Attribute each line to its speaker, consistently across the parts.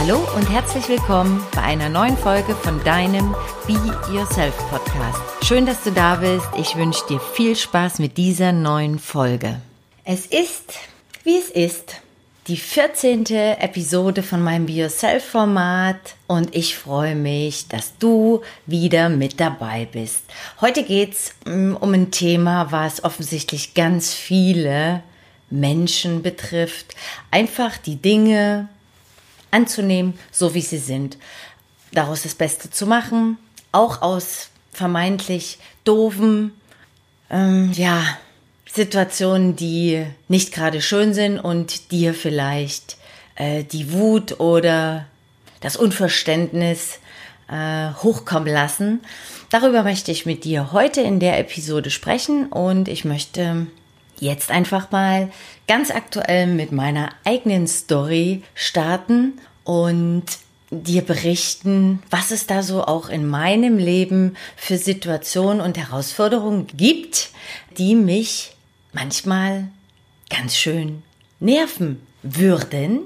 Speaker 1: Hallo und herzlich willkommen bei einer neuen Folge von deinem Be Yourself Podcast. Schön, dass du da bist. Ich wünsche dir viel Spaß mit dieser neuen Folge. Es ist, wie es ist, die 14. Episode von meinem Be Yourself Format und ich freue mich, dass du wieder mit dabei bist. Heute geht's mm, um ein Thema, was offensichtlich ganz viele Menschen betrifft. Einfach die Dinge anzunehmen, so wie sie sind. Daraus das Beste zu machen, auch aus vermeintlich doofen, ähm, ja, Situationen, die nicht gerade schön sind und dir vielleicht äh, die Wut oder das Unverständnis äh, hochkommen lassen. Darüber möchte ich mit dir heute in der Episode sprechen und ich möchte jetzt einfach mal ganz aktuell mit meiner eigenen Story starten und dir berichten, was es da so auch in meinem Leben für Situationen und Herausforderungen gibt, die mich manchmal ganz schön nerven würden.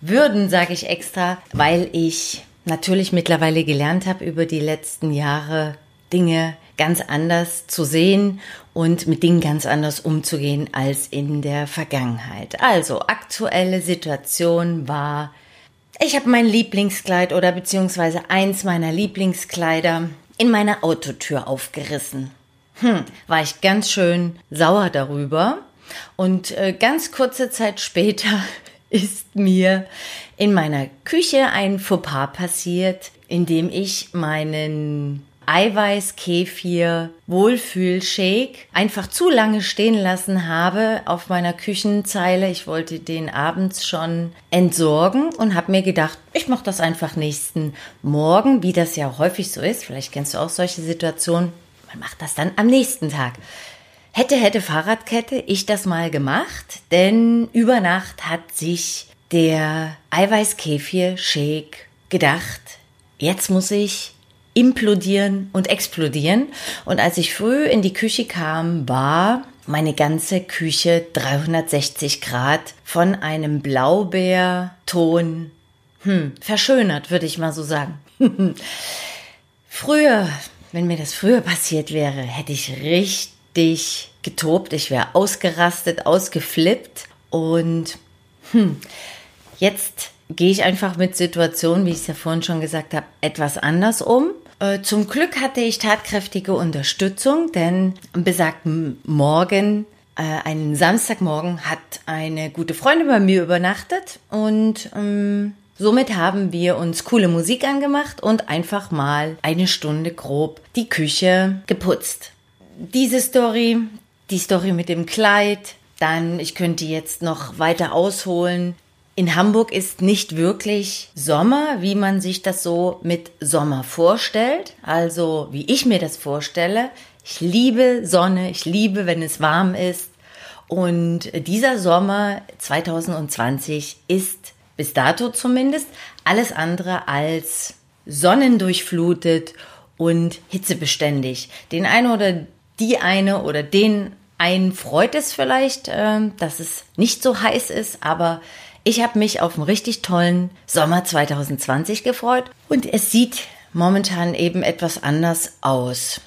Speaker 1: Würden sage ich extra, weil ich natürlich mittlerweile gelernt habe, über die letzten Jahre Dinge ganz anders zu sehen und mit Dingen ganz anders umzugehen als in der Vergangenheit. Also aktuelle Situation war, ich habe mein Lieblingskleid oder beziehungsweise eins meiner Lieblingskleider in meiner Autotür aufgerissen hm, war ich ganz schön sauer darüber. Und äh, ganz kurze Zeit später ist mir in meiner Küche ein Fauxpas passiert, in dem ich meinen Eiweiß-Kefir Wohlfühl-Shake einfach zu lange stehen lassen habe auf meiner Küchenzeile. Ich wollte den abends schon entsorgen und habe mir gedacht, ich mache das einfach nächsten Morgen, wie das ja häufig so ist. Vielleicht kennst du auch solche Situationen man macht das dann am nächsten Tag. Hätte, hätte Fahrradkette, ich das mal gemacht, denn über Nacht hat sich der Eiweißkäfir-Shake gedacht, jetzt muss ich implodieren und explodieren. Und als ich früh in die Küche kam, war meine ganze Küche 360 Grad von einem Blaubeerton hm, verschönert, würde ich mal so sagen. Früher wenn mir das früher passiert wäre, hätte ich richtig getobt. Ich wäre ausgerastet, ausgeflippt. Und hm, jetzt gehe ich einfach mit Situationen, wie ich es ja vorhin schon gesagt habe, etwas anders um. Äh, zum Glück hatte ich tatkräftige Unterstützung, denn am besagten Morgen, äh, einen Samstagmorgen, hat eine gute Freundin bei mir übernachtet und ähm, Somit haben wir uns coole Musik angemacht und einfach mal eine Stunde grob die Küche geputzt. Diese Story, die Story mit dem Kleid, dann, ich könnte jetzt noch weiter ausholen. In Hamburg ist nicht wirklich Sommer, wie man sich das so mit Sommer vorstellt. Also, wie ich mir das vorstelle. Ich liebe Sonne, ich liebe, wenn es warm ist. Und dieser Sommer 2020 ist bis dato zumindest, alles andere als sonnendurchflutet und hitzebeständig. Den einen oder die eine oder den einen freut es vielleicht, äh, dass es nicht so heiß ist, aber ich habe mich auf einen richtig tollen Sommer 2020 gefreut und es sieht momentan eben etwas anders aus.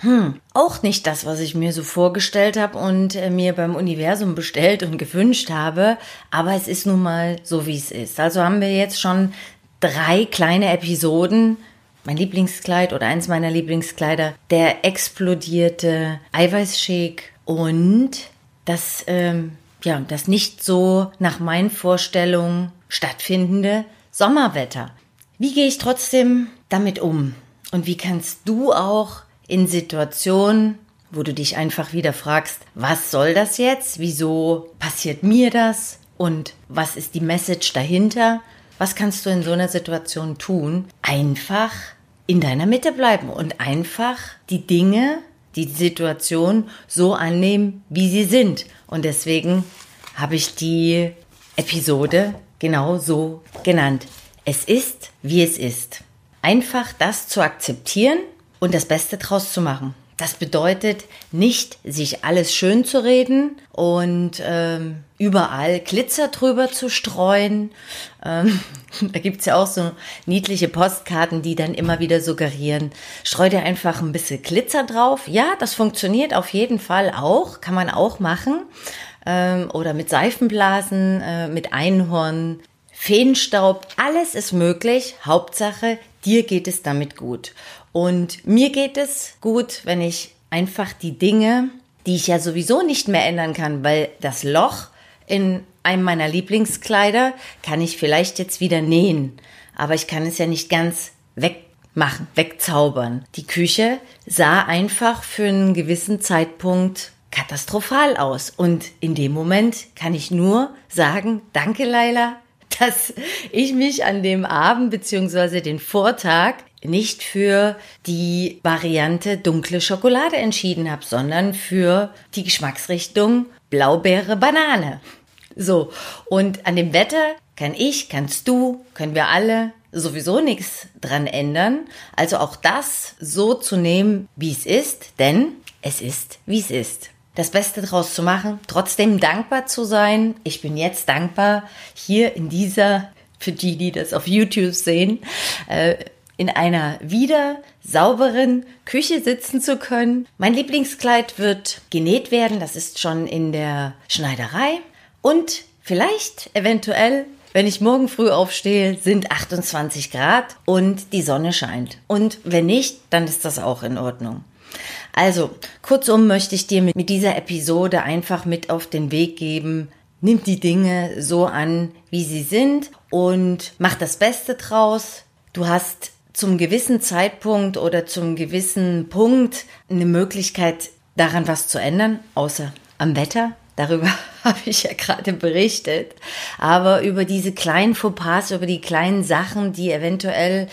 Speaker 1: Hm, auch nicht das, was ich mir so vorgestellt habe und äh, mir beim Universum bestellt und gewünscht habe, aber es ist nun mal so, wie es ist. Also haben wir jetzt schon drei kleine Episoden. Mein Lieblingskleid oder eins meiner Lieblingskleider, der explodierte Eiweißshake und das, ähm, ja, das nicht so nach meinen Vorstellungen stattfindende Sommerwetter. Wie gehe ich trotzdem damit um? Und wie kannst du auch in Situationen, wo du dich einfach wieder fragst, was soll das jetzt? Wieso passiert mir das? Und was ist die Message dahinter? Was kannst du in so einer Situation tun? Einfach in deiner Mitte bleiben und einfach die Dinge, die Situation so annehmen, wie sie sind. Und deswegen habe ich die Episode genau so genannt. Es ist, wie es ist. Einfach das zu akzeptieren und das Beste draus zu machen. Das bedeutet nicht, sich alles schön zu reden und ähm, überall Glitzer drüber zu streuen. Ähm, da gibt's ja auch so niedliche Postkarten, die dann immer wieder suggerieren, streu dir einfach ein bisschen Glitzer drauf. Ja, das funktioniert auf jeden Fall auch, kann man auch machen. Ähm, oder mit Seifenblasen, äh, mit Einhorn, Feenstaub, alles ist möglich. Hauptsache, dir geht es damit gut. Und mir geht es gut, wenn ich einfach die Dinge, die ich ja sowieso nicht mehr ändern kann, weil das Loch in einem meiner Lieblingskleider kann ich vielleicht jetzt wieder nähen. Aber ich kann es ja nicht ganz wegmachen, wegzaubern. Die Küche sah einfach für einen gewissen Zeitpunkt katastrophal aus. Und in dem Moment kann ich nur sagen, danke Laila, dass ich mich an dem Abend beziehungsweise den Vortag nicht für die Variante dunkle Schokolade entschieden habe, sondern für die Geschmacksrichtung Blaubeere Banane. So, und an dem Wetter kann ich, kannst du, können wir alle sowieso nichts dran ändern. Also auch das so zu nehmen, wie es ist, denn es ist, wie es ist. Das Beste daraus zu machen, trotzdem dankbar zu sein. Ich bin jetzt dankbar, hier in dieser, für die, die das auf YouTube sehen, äh, in einer wieder sauberen Küche sitzen zu können. Mein Lieblingskleid wird genäht werden, das ist schon in der Schneiderei. Und vielleicht, eventuell, wenn ich morgen früh aufstehe, sind 28 Grad und die Sonne scheint. Und wenn nicht, dann ist das auch in Ordnung. Also, kurzum möchte ich dir mit dieser Episode einfach mit auf den Weg geben, nimm die Dinge so an, wie sie sind und mach das Beste draus. Du hast zum gewissen Zeitpunkt oder zum gewissen Punkt eine Möglichkeit, daran was zu ändern, außer am Wetter. Darüber habe ich ja gerade berichtet. Aber über diese kleinen Fauxpas, über die kleinen Sachen, die eventuell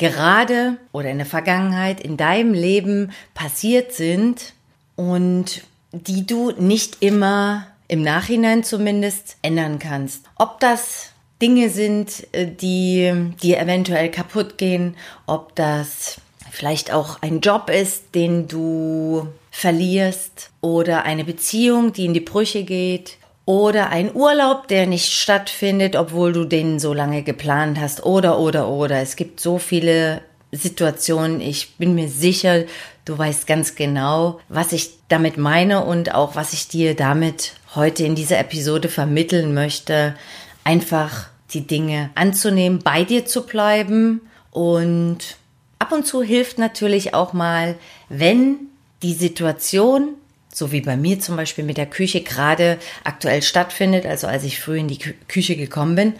Speaker 1: gerade oder in der Vergangenheit in deinem Leben passiert sind und die du nicht immer im Nachhinein zumindest ändern kannst. Ob das Dinge sind, äh, die dir eventuell kaputt gehen, ob das vielleicht auch ein Job ist, den du verlierst oder eine Beziehung, die in die Brüche geht oder ein Urlaub, der nicht stattfindet, obwohl du den so lange geplant hast oder oder oder. Es gibt so viele Situationen. Ich bin mir sicher, du weißt ganz genau, was ich damit meine und auch was ich dir damit heute in dieser Episode vermitteln möchte einfach die Dinge anzunehmen, bei dir zu bleiben und ab und zu hilft natürlich auch mal, wenn die Situation, so wie bei mir zum Beispiel mit der Küche gerade aktuell stattfindet, also als ich früh in die Küche gekommen bin,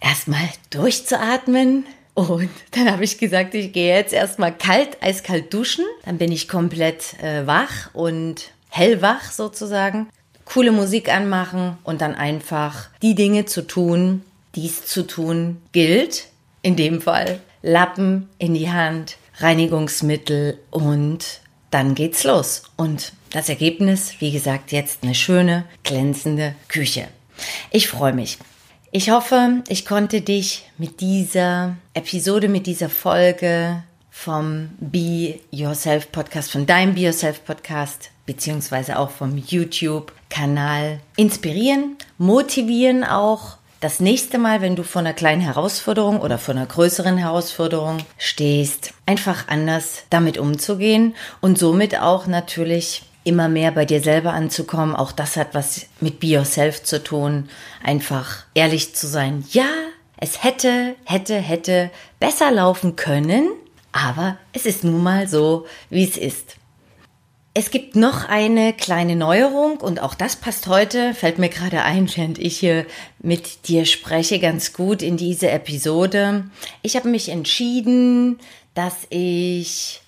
Speaker 1: erstmal durchzuatmen, und dann habe ich gesagt, ich gehe jetzt erstmal kalt, eiskalt duschen. Dann bin ich komplett äh, wach und hellwach sozusagen coole Musik anmachen und dann einfach die Dinge zu tun, die es zu tun gilt. In dem Fall Lappen in die Hand, Reinigungsmittel und dann geht's los. Und das Ergebnis, wie gesagt, jetzt eine schöne, glänzende Küche. Ich freue mich. Ich hoffe, ich konnte dich mit dieser Episode, mit dieser Folge vom Be Yourself Podcast, von deinem Be Yourself Podcast beziehungsweise auch vom YouTube-Kanal inspirieren, motivieren auch das nächste Mal, wenn du vor einer kleinen Herausforderung oder vor einer größeren Herausforderung stehst, einfach anders damit umzugehen und somit auch natürlich immer mehr bei dir selber anzukommen. Auch das hat was mit Be Yourself zu tun. Einfach ehrlich zu sein. Ja, es hätte, hätte, hätte besser laufen können, aber es ist nun mal so, wie es ist. Es gibt noch eine kleine Neuerung und auch das passt heute, fällt mir gerade ein, während ich hier mit dir spreche, ganz gut in diese Episode. Ich habe mich entschieden, dass ich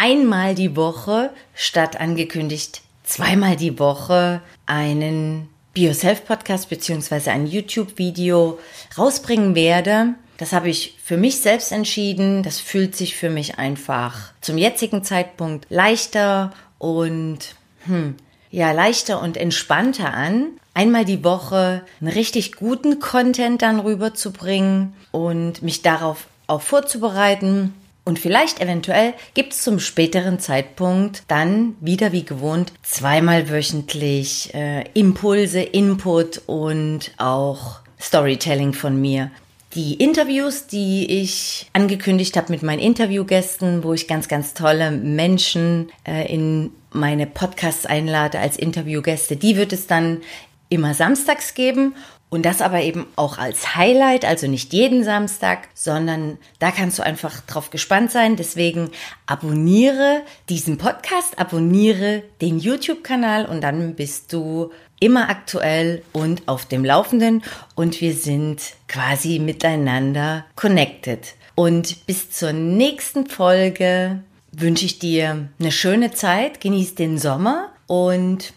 Speaker 1: einmal die Woche statt angekündigt zweimal die Woche einen BioSelf Podcast beziehungsweise ein YouTube-Video rausbringen werde. Das habe ich für mich selbst entschieden. Das fühlt sich für mich einfach zum jetzigen Zeitpunkt leichter und hm, ja, leichter und entspannter an, einmal die Woche einen richtig guten Content dann rüberzubringen und mich darauf auch vorzubereiten. Und vielleicht eventuell gibt es zum späteren Zeitpunkt dann wieder wie gewohnt zweimal wöchentlich äh, Impulse, Input und auch Storytelling von mir. Die Interviews, die ich angekündigt habe mit meinen Interviewgästen, wo ich ganz, ganz tolle Menschen äh, in meine Podcasts einlade als Interviewgäste, die wird es dann immer samstags geben und das aber eben auch als Highlight, also nicht jeden Samstag, sondern da kannst du einfach drauf gespannt sein. Deswegen abonniere diesen Podcast, abonniere den YouTube-Kanal und dann bist du immer aktuell und auf dem Laufenden und wir sind quasi miteinander connected. Und bis zur nächsten Folge wünsche ich dir eine schöne Zeit, genieß den Sommer und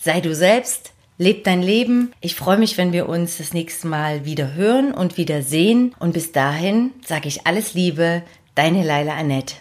Speaker 1: sei du selbst, leb dein Leben. Ich freue mich, wenn wir uns das nächste Mal wieder hören und wieder sehen und bis dahin sage ich alles Liebe, deine Leila Annette.